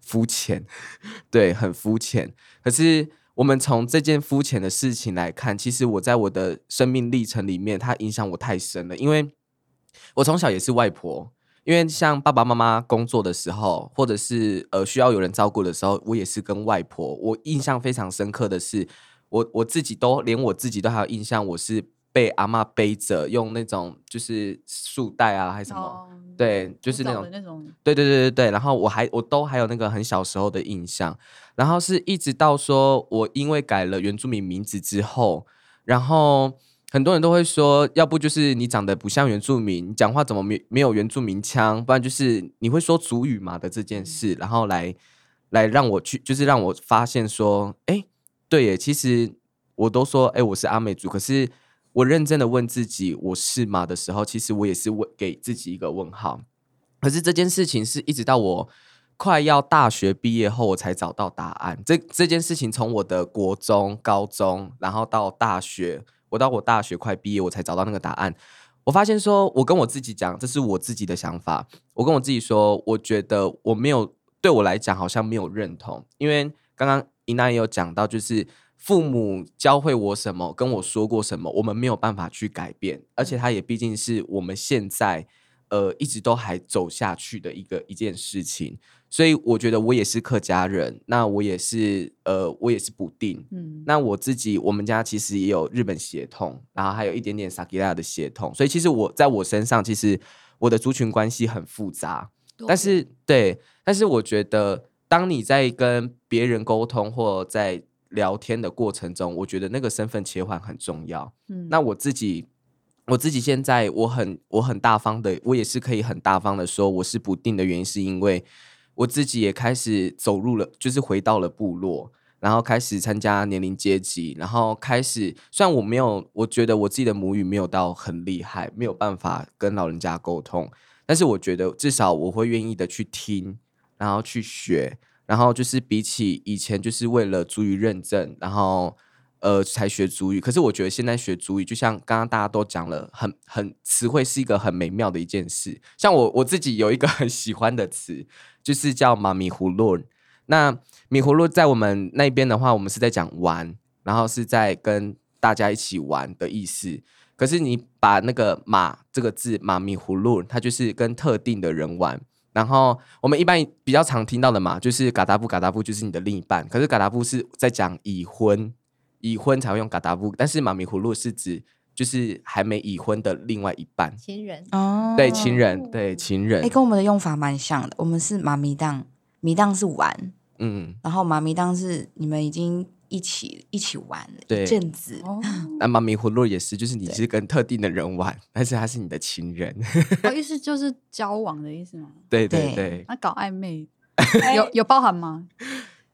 肤浅，对，很肤浅。可是我们从这件肤浅的事情来看，其实我在我的生命历程里面，它影响我太深了，因为我从小也是外婆。因为像爸爸妈妈工作的时候，或者是呃需要有人照顾的时候，我也是跟外婆。我印象非常深刻的是，我我自己都连我自己都还有印象，我是被阿妈背着，用那种就是束带啊，还是什么？对，就是那种那种。对对对对对。然后我还我都还有那个很小时候的印象。然后是一直到说我因为改了原住民名字之后，然后。很多人都会说，要不就是你长得不像原住民，讲话怎么没没有原住民腔，不然就是你会说主语嘛的这件事，然后来来让我去，就是让我发现说，哎，对耶，其实我都说，哎，我是阿美族，可是我认真的问自己，我是吗的时候，其实我也是问给自己一个问号。可是这件事情是一直到我快要大学毕业后，我才找到答案。这这件事情从我的国中、高中，然后到大学。我到我大学快毕业，我才找到那个答案。我发现说，我跟我自己讲，这是我自己的想法。我跟我自己说，我觉得我没有对我来讲好像没有认同，因为刚刚伊娜也有讲到，就是父母教会我什么，跟我说过什么，我们没有办法去改变，而且他也毕竟是我们现在呃一直都还走下去的一个一件事情。所以我觉得我也是客家人，那我也是呃，我也是补丁。嗯，那我自己我们家其实也有日本血统，然后还有一点点萨吉拉的血统，所以其实我在我身上，其实我的族群关系很复杂。但是对，但是我觉得当你在跟别人沟通或在聊天的过程中，我觉得那个身份切换很重要。嗯，那我自己我自己现在我很我很大方的，我也是可以很大方的说我是不定的原因，是因为。我自己也开始走入了，就是回到了部落，然后开始参加年龄阶级，然后开始。虽然我没有，我觉得我自己的母语没有到很厉害，没有办法跟老人家沟通，但是我觉得至少我会愿意的去听，然后去学，然后就是比起以前，就是为了足语认证，然后呃才学主语。可是我觉得现在学主语，就像刚刚大家都讲了，很很词汇是一个很美妙的一件事。像我我自己有一个 很喜欢的词，就是叫妈咪葫芦。那米葫芦在我们那边的话，我们是在讲玩，然后是在跟大家一起玩的意思。可是你把那个“马”这个字“马咪葫芦”，它就是跟特定的人玩。然后我们一般比较常听到的嘛，就是嘎达布，嘎达布就是你的另一半。可是嘎达布是在讲已婚，已婚才会用嘎达布。但是马咪葫芦是指就是还没已婚的另外一半，情人哦对情人，对情人哎、，跟我们的用法蛮像的。我们是妈咪档，咪档是玩，嗯，然后妈咪档是你们已经一起一起玩了对一阵子。哦，那妈咪葫芦也是，就是你是跟特定的人玩，但是他是你的情人，哦意思就是交往的意思吗？对对对对，那搞暧昧 有有包含吗？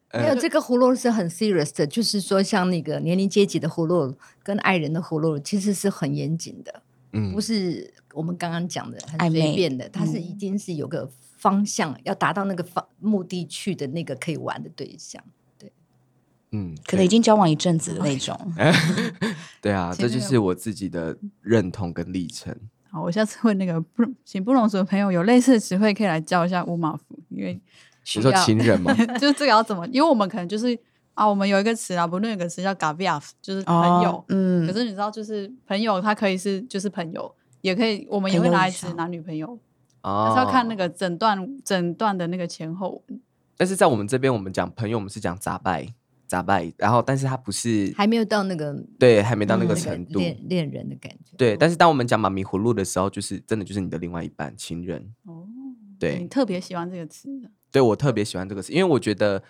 呃没有这个葫芦是很 serious 的，就是说像那个年龄阶级的葫芦跟爱人的葫芦其实是很严谨的，嗯不是我们刚刚讲的很随便的，它是嗯一定是有个方向，要达到那个方目的去的那个可以玩的对象。嗯，可能已经交往一阵子的那种，对啊，这就是我自己的认同跟历程。好，我下次问那个不请布隆族的朋友有类似的词汇可以来教一下乌马夫，因为需你说要情人吗？就是这个要怎么？因为我们可能就是啊，我们有一个词啊，不论有个词叫 gaviaf，就是朋友。哦嗯可是你知道，就是朋友，他可以是就是朋友，也可以，我们也会拿来指男女朋友，哦还是要看那个整段整段的那个前后文。但是在我们这边，我们讲朋友，我们是讲杂拜杂拜，然后但是他不是还没有到那个对，还没到那个程度。恋恋人的感觉。对，但是当我们讲马迷葫芦的时候，就是真的就是你的另外一半情人。哦，对你特别喜欢这个词，对我特别喜欢这个词，因为我觉得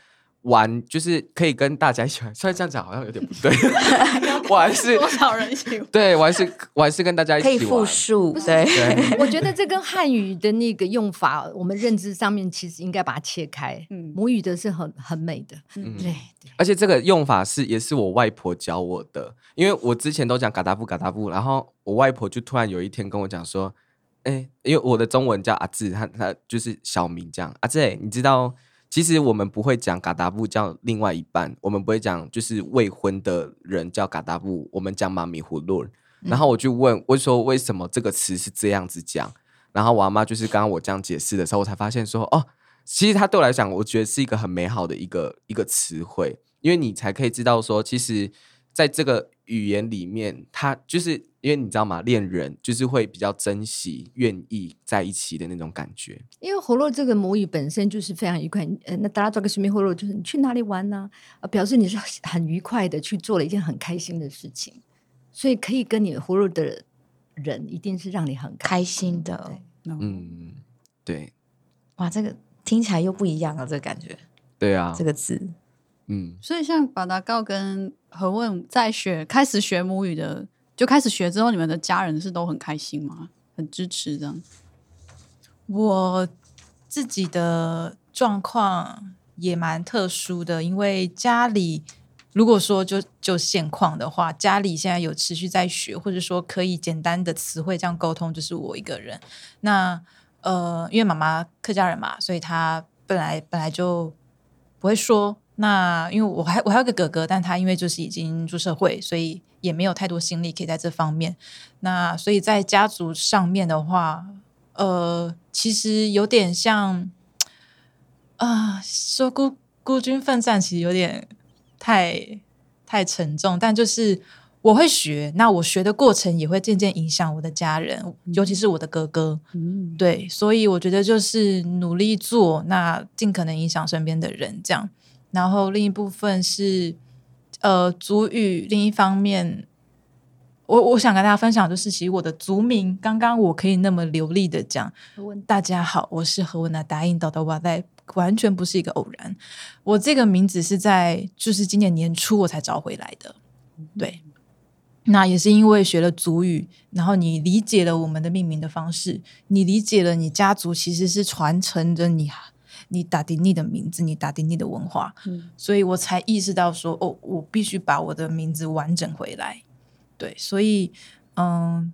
玩就是可以跟大家一起玩。虽然这样讲好像有点不对，玩是多少人一起玩？对玩是玩是跟大家一可以起玩。复述，对，对，我觉得这跟汉语的那个用法，我们认知上面其实应该把它切开。嗯母语的是很很美的，嗯对对。而且这个用法是也是我外婆教我的，因为我之前都讲嘎达布嘎达布，然后我外婆就突然有一天跟我讲说，哎、因为我的中文叫阿志，他他就是小名这样，阿志、欸，你知道，其实我们不会讲嘎达布叫另外一半，我们不会讲就是未婚的人叫嘎达布，我们讲妈咪葫芦。然后我就问，我说为什么这个词是这样子讲？然后我阿妈就是刚刚我这样解释的时候，我才发现说，哦，其实它对我来讲，我觉得是一个很美好的一个一个词汇，因为你才可以知道说，其实在这个语言里面，他就是因为你知道吗？恋人就是会比较珍惜、愿意在一起的那种感觉。因为葫芦这个母语本身就是非常愉快，呃，那大家做个什么葫芦，就是你去哪里玩呢、呃，表示你是很愉快的去做了一件很开心的事情，所以可以跟你葫芦的人，一定是让你很开心的。嗯，对，哇，这个听起来又不一样了，这个感觉，对啊这，个字，嗯，所以像巴达告跟何问在学开始学母语的，就开始学之后，你们的家人是都很开心吗？很支持这样？我自己的状况也蛮特殊的，因为家里如果说就就现况的话，家里现在有持续在学，或者说可以简单的词汇这样沟通，就是我一个人。那呃，因为妈妈客家人嘛，所以她本来本来就不会说。那因为我还我还有个哥哥，但他因为就是已经出社会，所以也没有太多心力可以在这方面。那所以在家族上面的话，呃，其实有点像啊、说孤孤军奋战，其实有点太太沉重。但就是我会学，那我学的过程也会渐渐影响我的家人，尤其是我的哥哥。嗯，对，所以我觉得就是努力做，那尽可能影响身边的人，这样。然后另一部分是呃族语，另一方面，我我想跟大家分享，就是其实我的族名，刚刚我可以那么流利的讲，大家好，我是何文娜，答应岛的瓦在，完全不是一个偶然。我这个名字是在就是今年年初我才找回来的，对。那也是因为学了族语，然后你理解了我们的命名的方式，你理解了你家族其实是传承着你你打迪尼的名字，你打迪尼的文化，嗯所以我才意识到说，哦，我必须把我的名字完整回来。对，所以嗯，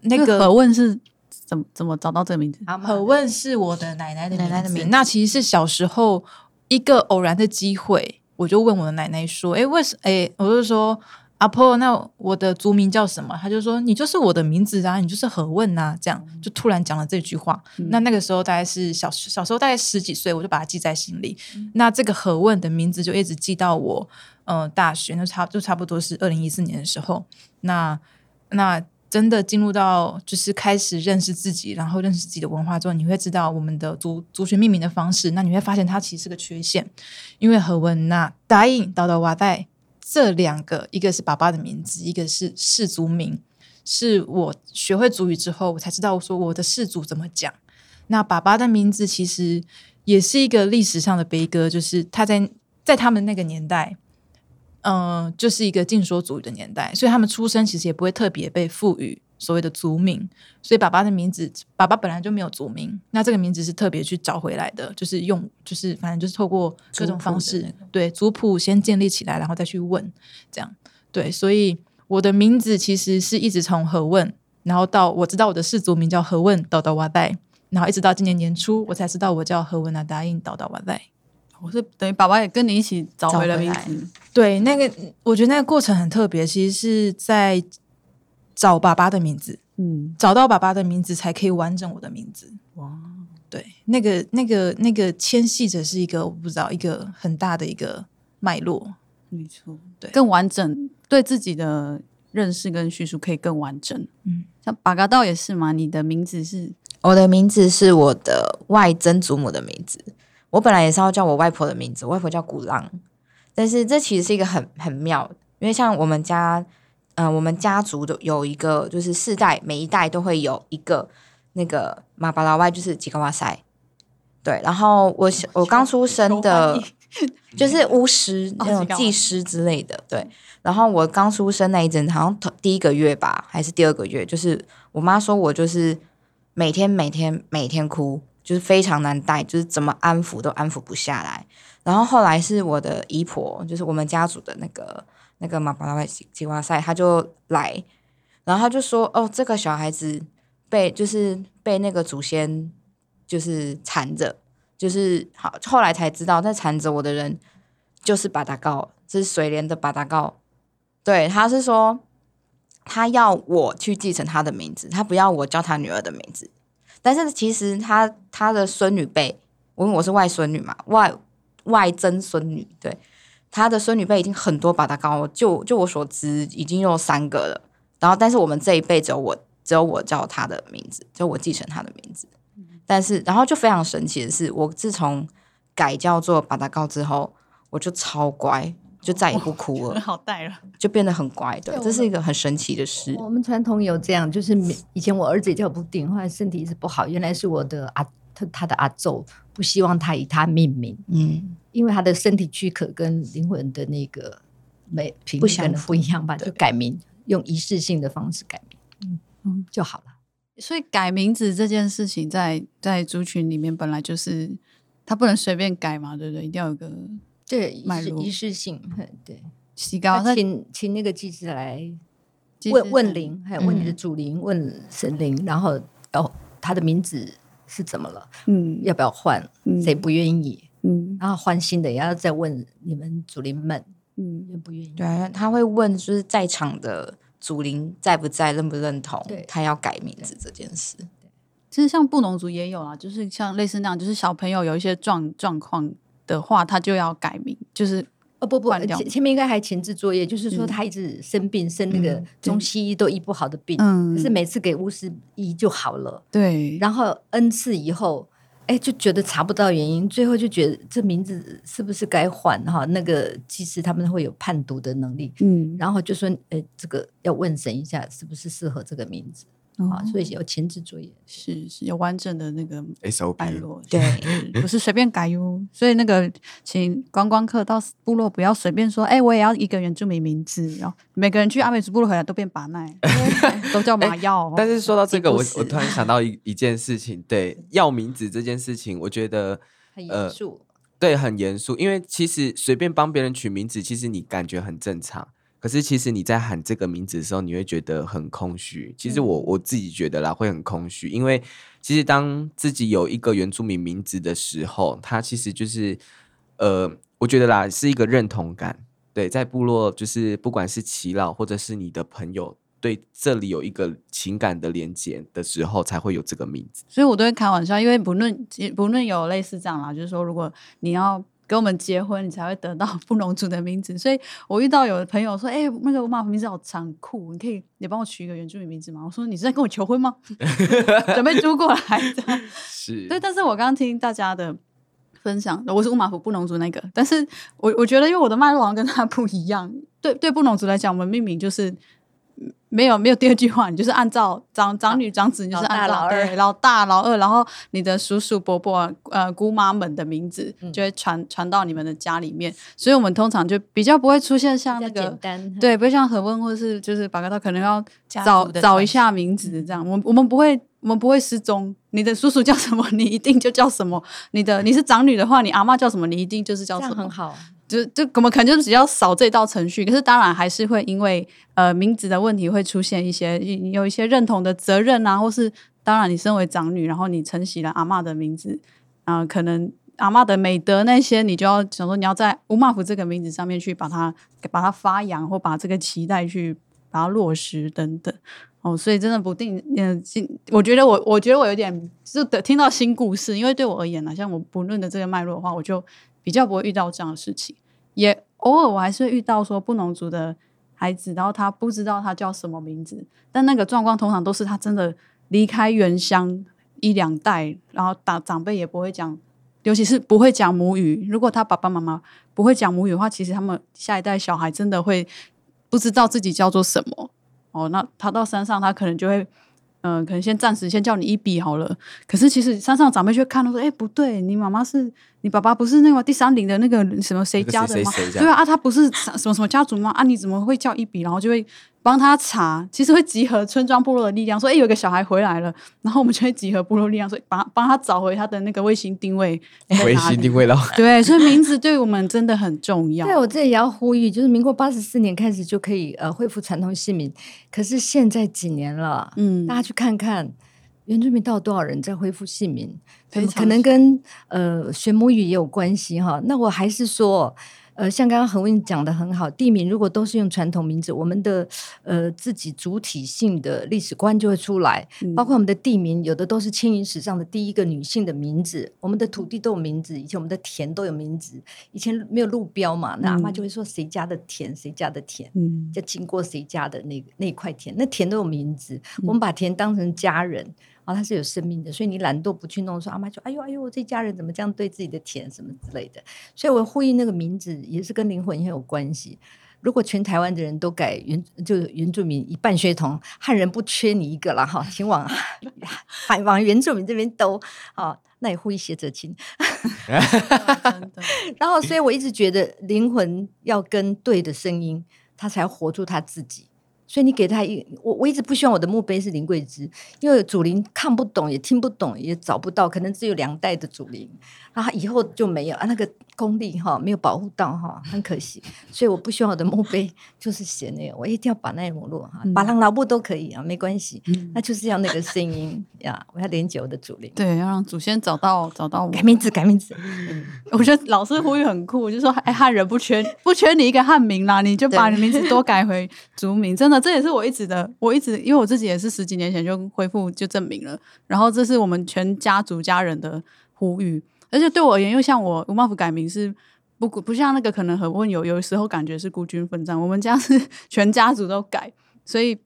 那那个何问是怎么怎么找到这个名字？阿嬷何问是我的奶奶的奶奶的名字那其实是小时候一个偶然的机会，我就问我的奶奶说：“哎，为什？哎，我就说阿婆，那我的族名叫什么？”他就说：“你就是我的名字啊，你就是何问呐。”这样就突然讲了这句话。那那个时候大概是小小时候，大概十几岁，我就把它记在心里。那这个何问的名字就一直记到我呃大学，那差就差不多是二零一四年的时候。那那。真的进入到就是开始认识自己，然后认识自己的文化之后，你会知道我们的族族群命名的方式。那你会发现它其实是个缺陷，因为何问那答应叨叨哇代这两个，一个是爸爸的名字，一个是氏族名。是我学会族语之后，我才知道说我的氏族怎么讲。那爸爸的名字其实也是一个历史上的悲歌，就是他在在他们那个年代。嗯，就是一个禁说族语的年代，所以他们出生其实也不会特别被赋予所谓的族名，所以爸爸的名字，爸爸本来就没有族名，那这个名字是特别去找回来的，就是用，就是反正就是透过各种方式，对族谱先建立起来，然后再去问，这样。对，所以我的名字其实是一直从何问，然后到我知道我的氏族名叫何问岛岛瓦代，然后一直到今年年初，我才知道我叫何文啊答应岛岛瓦代。我是等于爸爸也跟你一起找回了名字，对，那个我觉得那个过程很特别，其实是在找爸爸的名字，嗯，找到爸爸的名字才可以完整我的名字。哇，对，那个那个那个牵系着是一个我不知道一个很大的一个脉络，没错，对，更完整，对自己的认识跟叙述可以更完整。嗯，像巴嘎道也是嘛，你的名字是我的名字是我的外曾祖母的名字。我本来也是要叫我外婆的名字，我外婆叫古浪，但是这其实是一个很很妙，因为像我们家，嗯，我们家族的有一个，就是四代每一代都会有一个那个马巴拉外，就是吉高瓦塞，对，然后我我刚出生的，就是巫师那种技师之类的，对，然后我刚出生那一阵，好像第一个月吧，还是第二个月，就是我妈说我就是每天每天每天哭。就是非常难带，就是怎么安抚都安抚不下来。然后后来是我的姨婆，就是我们家族的那个那个马巴拉维吉瓦塞，他就来，然后他就说：“哦，这个小孩子被就是被那个祖先就是缠着，就是好。”后来才知道，那缠着我的人就是巴达高，是水莲的巴达高。对，他是说他要我去继承他的名字，他不要我叫他女儿的名字。但是其实他他的孙女辈，因为我是外孙女嘛，外外曾孙女，对他的孙女辈已经很多，把他高，就就我所知已经有三个了。然后，但是我们这一辈只有我，只有我叫他的名字，就我继承他的名字。但是，然后就非常神奇的是，我自从改叫做把他高之后，我就超乖。就再也不哭了，好带了，就变得很乖的，这是一个很神奇的事。我们传统有这样，就是以前我儿子叫布丁，后来身体一直不好，原来是我的阿他他的阿祖不希望他以他命名，嗯，因为他的身体躯壳跟灵魂的那个没平衡不一样吧，就改名，用仪式性的方式改名，嗯嗯就好了。所以改名字这件事情，在在族群里面本来就是他不能随便改嘛，对不对？一定要有个。对，仪式性，对，提高，请请那个祭司来问问灵，还有问你的主灵，问神灵，然后哦，他的名字是怎么了？嗯，要不要换？谁不愿意？嗯，然后换新的，也要再问你们主灵们，嗯，愿不愿意？对啊，他会问，就是在场的主灵在不在，认不认同？他要改名字这件事。其实像布农族也有啊，就是像类似那样，就是小朋友有一些状状况。的话，他就要改名，就是哦不不，前前面应该还前置作业，就是说他一直生病，生那个中西医都医不好的病，嗯，可是每次给巫师医就好了，对，然后 N 次以后，哎，就觉得查不到原因，最后就觉得这名字是不是该换哈？那个其实他们会有判读的能力，嗯，然后就说，哎，这个要问神一下，是不是适合这个名字。啊，所以有前置作业，是是有完整的那个 SOP，对，不是随便改哟。所以那个，请观光客到部落不要随便说，哎，我也要一个原住民名字。然后每个人去阿美族部落回来都变巴奈，都叫马耀。但是说到这个，我我突然想到一一件事情，对，要名字这件事情，我觉得很严肃，对，很严肃，因为其实随便帮别人取名字，其实你感觉很正常。可是，其实你在喊这个名字的时候，你会觉得很空虚。其实我我自己觉得啦，会很空虚，因为其实当自己有一个原住民名字的时候，它其实就是呃，我觉得啦，是一个认同感。对，在部落，就是不管是耆老或者是你的朋友，对这里有一个情感的连接的时候，才会有这个名字。所以我都会开玩笑，因为不论不论有类似这样啦，就是说，如果你要跟我们结婚，你才会得到布农族的名字。所以我遇到有的朋友说：“哎、那个我妈名字好长酷，你可以你帮我取一个原住民名字吗？”我说：“你是在跟我求婚吗？准备租过来这样是，对，但是我刚刚听大家的分享，我是乌马府布农族那个，但是我我觉得，因为我的脉络好像跟他不一样。对对，布农族来讲，我们命名就是嗯没有没有第二句话，你就是按照长长女长子，你就是按照老二对老大老二，然后你的叔叔伯伯呃姑妈们的名字嗯就会传传到你们的家里面，所以我们通常就比较不会出现像那个。对，不会像何问或是就是巴格道，可能要找找一下名字这样。我我们不会，我们不会失踪。你的叔叔叫什么，你一定就叫什么。你的你是长女的话，你阿妈叫什么，你一定就是叫什么很。好，就就我们可能就是只要扫这道程序，可是当然还是会因为呃名字的问题会出现一些有一些认同的责任啊，或是当然你身为长女，然后你承袭了阿嬷的名字啊、可能阿嬷的美德那些，你就要想说你要在乌马福这个名字上面去把它把它发扬，或把这个期待去把它落实等等。哦，所以真的不定，嗯、我觉得我我觉得我有点是的听到新故事，因为对我而言呢，像我不论的这个脉络的话，我就比较不会遇到这样的事情。也偶尔我还是会遇到说布农族的孩子，然后他不知道他叫什么名字，但那个状况通常都是他真的离开原乡一两代，然后长长辈也不会讲，尤其是不会讲母语。如果他爸爸妈妈不会讲母语的话，其实他们下一代小孩真的会不知道自己叫做什么。哦，那他到山上，他可能就会。嗯，可能先暂时先叫你一笔好了。可是其实山上长辈就看到说，哎、不对，你妈妈是你爸爸不是那个第三陵的那个什么谁家的吗？对啊，啊他不是什么什么家族吗？啊，你怎么会叫一笔？然后就会帮他查，其实会集合村庄部落的力量，说，哎、有一个小孩回来了，然后我们就会集合部落力量，说，帮他帮他找回他的那个卫星定位在哪里。微信定位了。对，所以名字对我们真的很重要。对我这也要呼吁，就是民国八十四年开始就可以呃恢复传统姓名，可是现在几年了，嗯大家去看看原住民到底多少人在恢复姓名，可能跟呃学母语也有关系哈。那我还是说。呃，像刚刚恒温讲的很好，地名如果都是用传统名字，我们的呃自己主体性的历史观就会出来，嗯。包括我们的地名，有的都是迁移史上的第一个女性的名字，我们的土地都有名字，以前我们的田都有名字，以前没有路标嘛，那阿妈嗯就会说谁家的田，谁家的田，嗯就经过谁家的那个那一块田，那田都有名字，嗯。我们把田当成家人，啊，它是有生命的，所以你懒惰不去弄，说阿妈就哎呦哎呦，这家人怎么这样对自己的田什么之类的，所以我呼吁那个名字也是跟灵魂很有关系。如果全台湾的人都改原就原住民一半血统，汉人不缺你一个了哈，请往 海往原住民这边兜啊，那也呼吁写者亲。然后，所以我一直觉得灵魂要跟对的声音，他才活出他自己。所以你给他一，我我一直不希望我的墓碑是林桂枝，因为祖林看不懂，也听不懂，也找不到，可能只有两代的祖灵，然后以后就没有啊，那个功力哈没有保护到哈，很可惜。所以我不希望我的墓碑就是写那个，我一定要把那个落哈，把浪老布都可以啊，没关系，那就是要那个声音呀，我要连接我的祖灵。对，要让祖先找到找到我改。名字，改名字，嗯 我觉得老师呼吁很酷，就说哎，汉人不缺不缺你一个汉名啦，你就把你名字多改回族名。真的，这也是我一直的，我一直因为我自己也是十几年前就恢复就证明了，然后这是我们全家族家人的呼吁。而且对我而言，又像我吴茂福改名是不不像那个可能很问有有时候感觉是孤军奋战，我们家是 全家族都改，所以。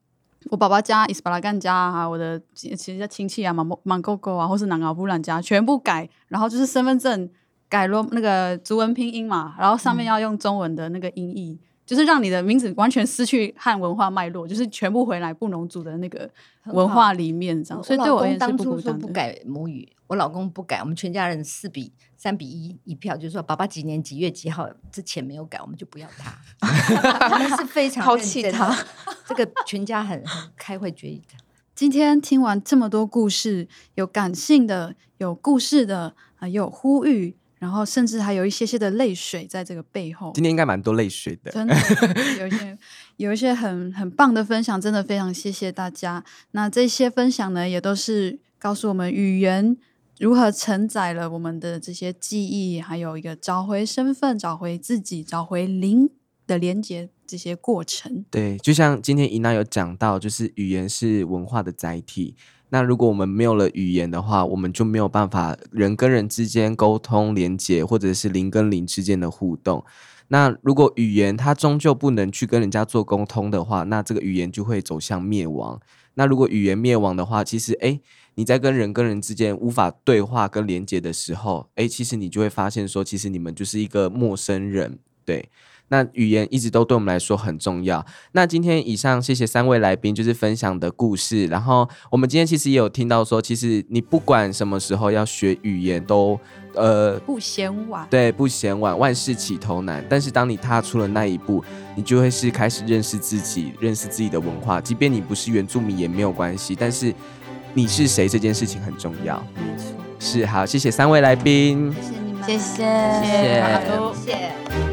我爸爸家、伊斯巴拉干家啊，我的其其实亲戚啊、马马狗狗啊，或是南奥布兰家，全部改，然后就是身份证改了那个族文拼音嘛，然后上面要用中文的那个音译，就是让你的名字完全失去汉文化脉络，就是全部回来布农族的那个文化里面这样。所以对我而言是当初说不不孤单的。改母语，我老公不改，我们全家人四比三比一一票，就是说爸爸几年几月几号之前没有改，我们就不要他。我们是非常抛弃他，这个全家很很开会决议的。今天听完这么多故事，有感性的，有故事的，啊、也有呼吁，然后甚至还有一些些的泪水在这个背后。今天应该蛮多泪水的。真的有一些 有一些很很棒的分享，真的非常谢谢大家。那这些分享呢，也都是告诉我们语言如何承载了我们的这些记忆，还有一个找回身份、找回自己、找回灵的连接这些过程。对，就像今天伊娜有讲到，就是语言是文化的载体。那如果我们没有了语言的话，我们就没有办法人跟人之间沟通连接，或者是灵跟灵之间的互动。那如果语言它终究不能去跟人家做沟通的话，那这个语言就会走向灭亡。那如果语言灭亡的话，其实诶，你在跟人跟人之间无法对话跟连接的时候，哎，其实你就会发现说，其实你们就是一个陌生人，对。那语言一直都对我们来说很重要。那今天以上谢谢三位来宾，就是分享的故事。然后我们今天其实也有听到说，其实你不管什么时候要学语言，都呃不嫌晚。对，不嫌晚，万事起头难。但是当你踏出了那一步，你就会是开始认识自己，认识自己的文化。即便你不是原住民也没有关系，但是你是谁这件事情很重要。没错，是好，谢谢三位来宾，谢谢你们，谢谢，谢谢。谢谢。